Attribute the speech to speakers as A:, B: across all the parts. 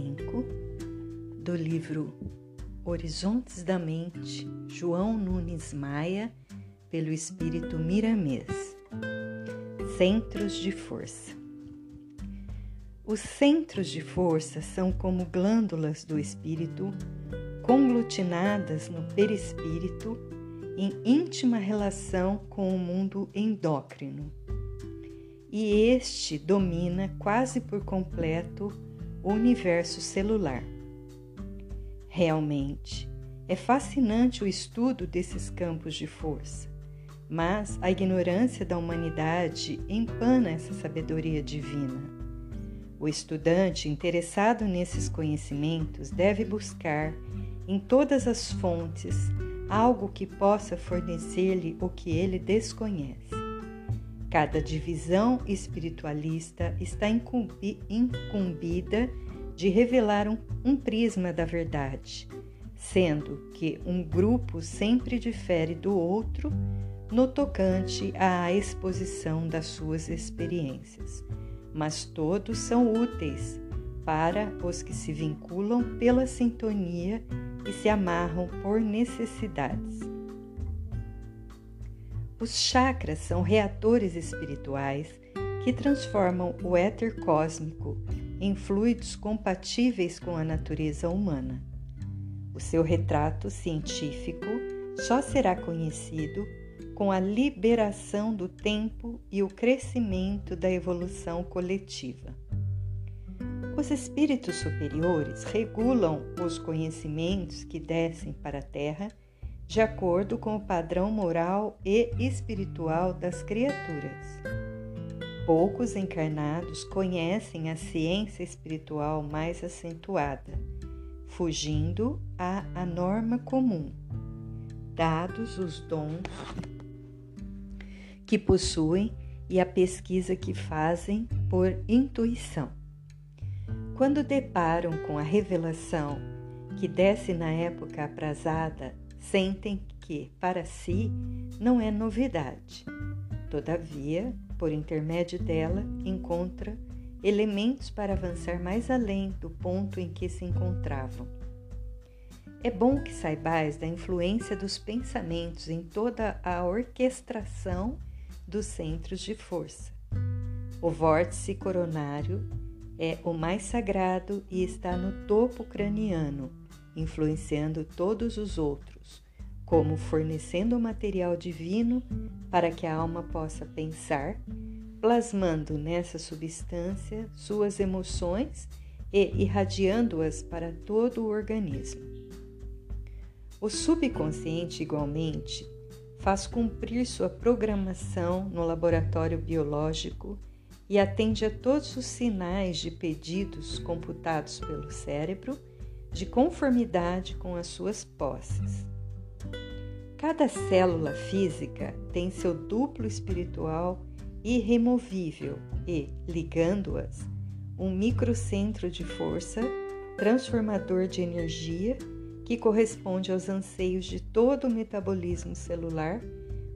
A: 5, do livro Horizontes da Mente, João Nunes Maia, pelo espírito Miramês. Centros de força. Os centros de força são como glândulas do espírito conglutinadas no perispírito em íntima relação com o mundo endócrino. E este domina quase por completo o universo celular. Realmente, é fascinante o estudo desses campos de força, mas a ignorância da humanidade empana essa sabedoria divina. O estudante interessado nesses conhecimentos deve buscar em todas as fontes algo que possa fornecer-lhe o que ele desconhece. Cada divisão espiritualista está incumbida de revelar um, um prisma da verdade, sendo que um grupo sempre difere do outro no tocante à exposição das suas experiências, mas todos são úteis para os que se vinculam pela sintonia e se amarram por necessidades. Os chakras são reatores espirituais que transformam o éter cósmico em fluidos compatíveis com a natureza humana. O seu retrato científico só será conhecido com a liberação do tempo e o crescimento da evolução coletiva. Os espíritos superiores regulam os conhecimentos que descem para a Terra de acordo com o padrão moral e espiritual das criaturas. Poucos encarnados conhecem a ciência espiritual mais acentuada, fugindo à, à norma comum, dados os dons que possuem e a pesquisa que fazem por intuição. Quando deparam com a revelação que desce na época aprazada, sentem que, para si, não é novidade. Todavia, por intermédio dela, encontra elementos para avançar mais além do ponto em que se encontravam. É bom que saibais da influência dos pensamentos em toda a orquestração dos centros de força. O vórtice coronário é o mais sagrado e está no topo craniano, influenciando todos os outros, como fornecendo o material divino para que a alma possa pensar, plasmando nessa substância suas emoções e irradiando-as para todo o organismo. O subconsciente, igualmente, faz cumprir sua programação no laboratório biológico e atende a todos os sinais de pedidos computados pelo cérebro de conformidade com as suas posses. Cada célula física tem seu duplo espiritual irremovível e, ligando-as, um microcentro de força transformador de energia que corresponde aos anseios de todo o metabolismo celular,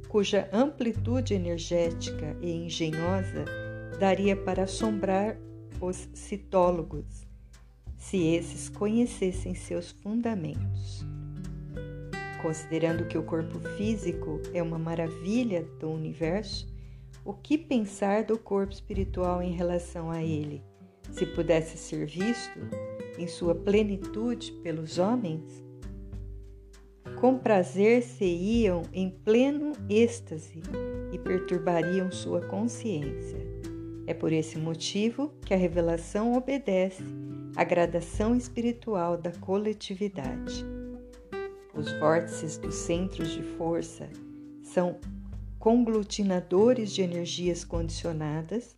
A: cuja amplitude energética e engenhosa daria para assombrar os citólogos, se esses conhecessem seus fundamentos. Considerando que o corpo físico é uma maravilha do universo, o que pensar do corpo espiritual em relação a ele, se pudesse ser visto em sua plenitude pelos homens? Com prazer se iam em pleno êxtase e perturbariam sua consciência. É por esse motivo que a revelação obedece à gradação espiritual da coletividade. Os vórtices dos centros de força são conglutinadores de energias condicionadas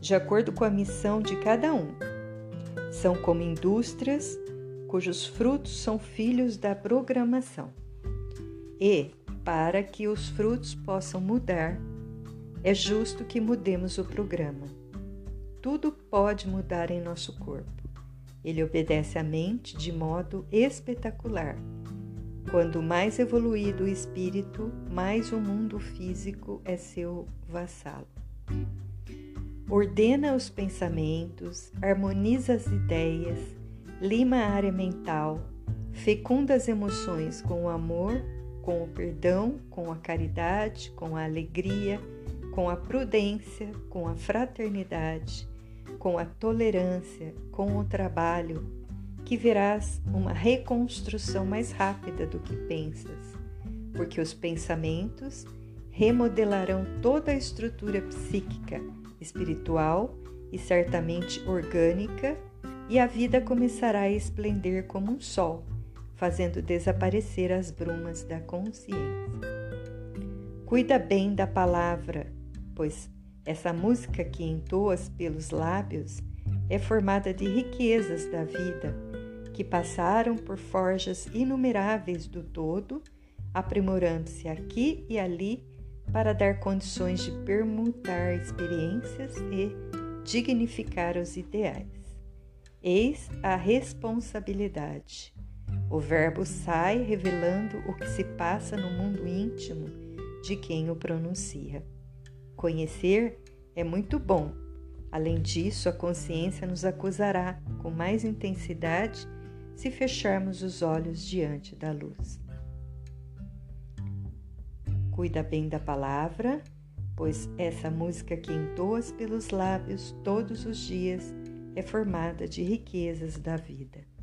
A: de acordo com a missão de cada um. São como indústrias cujos frutos são filhos da programação. E, para que os frutos possam mudar, é justo que mudemos o programa. Tudo pode mudar em nosso corpo. Ele obedece à mente de modo espetacular. Quando mais evoluído o espírito, mais o mundo físico é seu vassalo. Ordena os pensamentos, harmoniza as ideias, lima a área mental, fecunda as emoções com o amor, com o perdão, com a caridade, com a alegria, com a prudência, com a fraternidade, com a tolerância, com o trabalho, que verás uma reconstrução mais rápida do que pensas, porque os pensamentos remodelarão toda a estrutura psíquica, espiritual e certamente orgânica, e a vida começará a esplender como um sol, fazendo desaparecer as brumas da consciência. Cuida bem da palavra, pois essa música que entoas pelos lábios é formada de riquezas da vida que passaram por forjas inumeráveis do todo, aprimorando-se aqui e ali para dar condições de permutar experiências e dignificar os ideais. Eis a responsabilidade. O Verbo sai revelando o que se passa no mundo íntimo de quem o pronuncia. Conhecer é muito bom. Além disso, a consciência nos acusará com mais intensidade se fecharmos os olhos diante da luz. Cuida bem da palavra, pois essa música que entoas pelos lábios todos os dias é formada de riquezas da vida.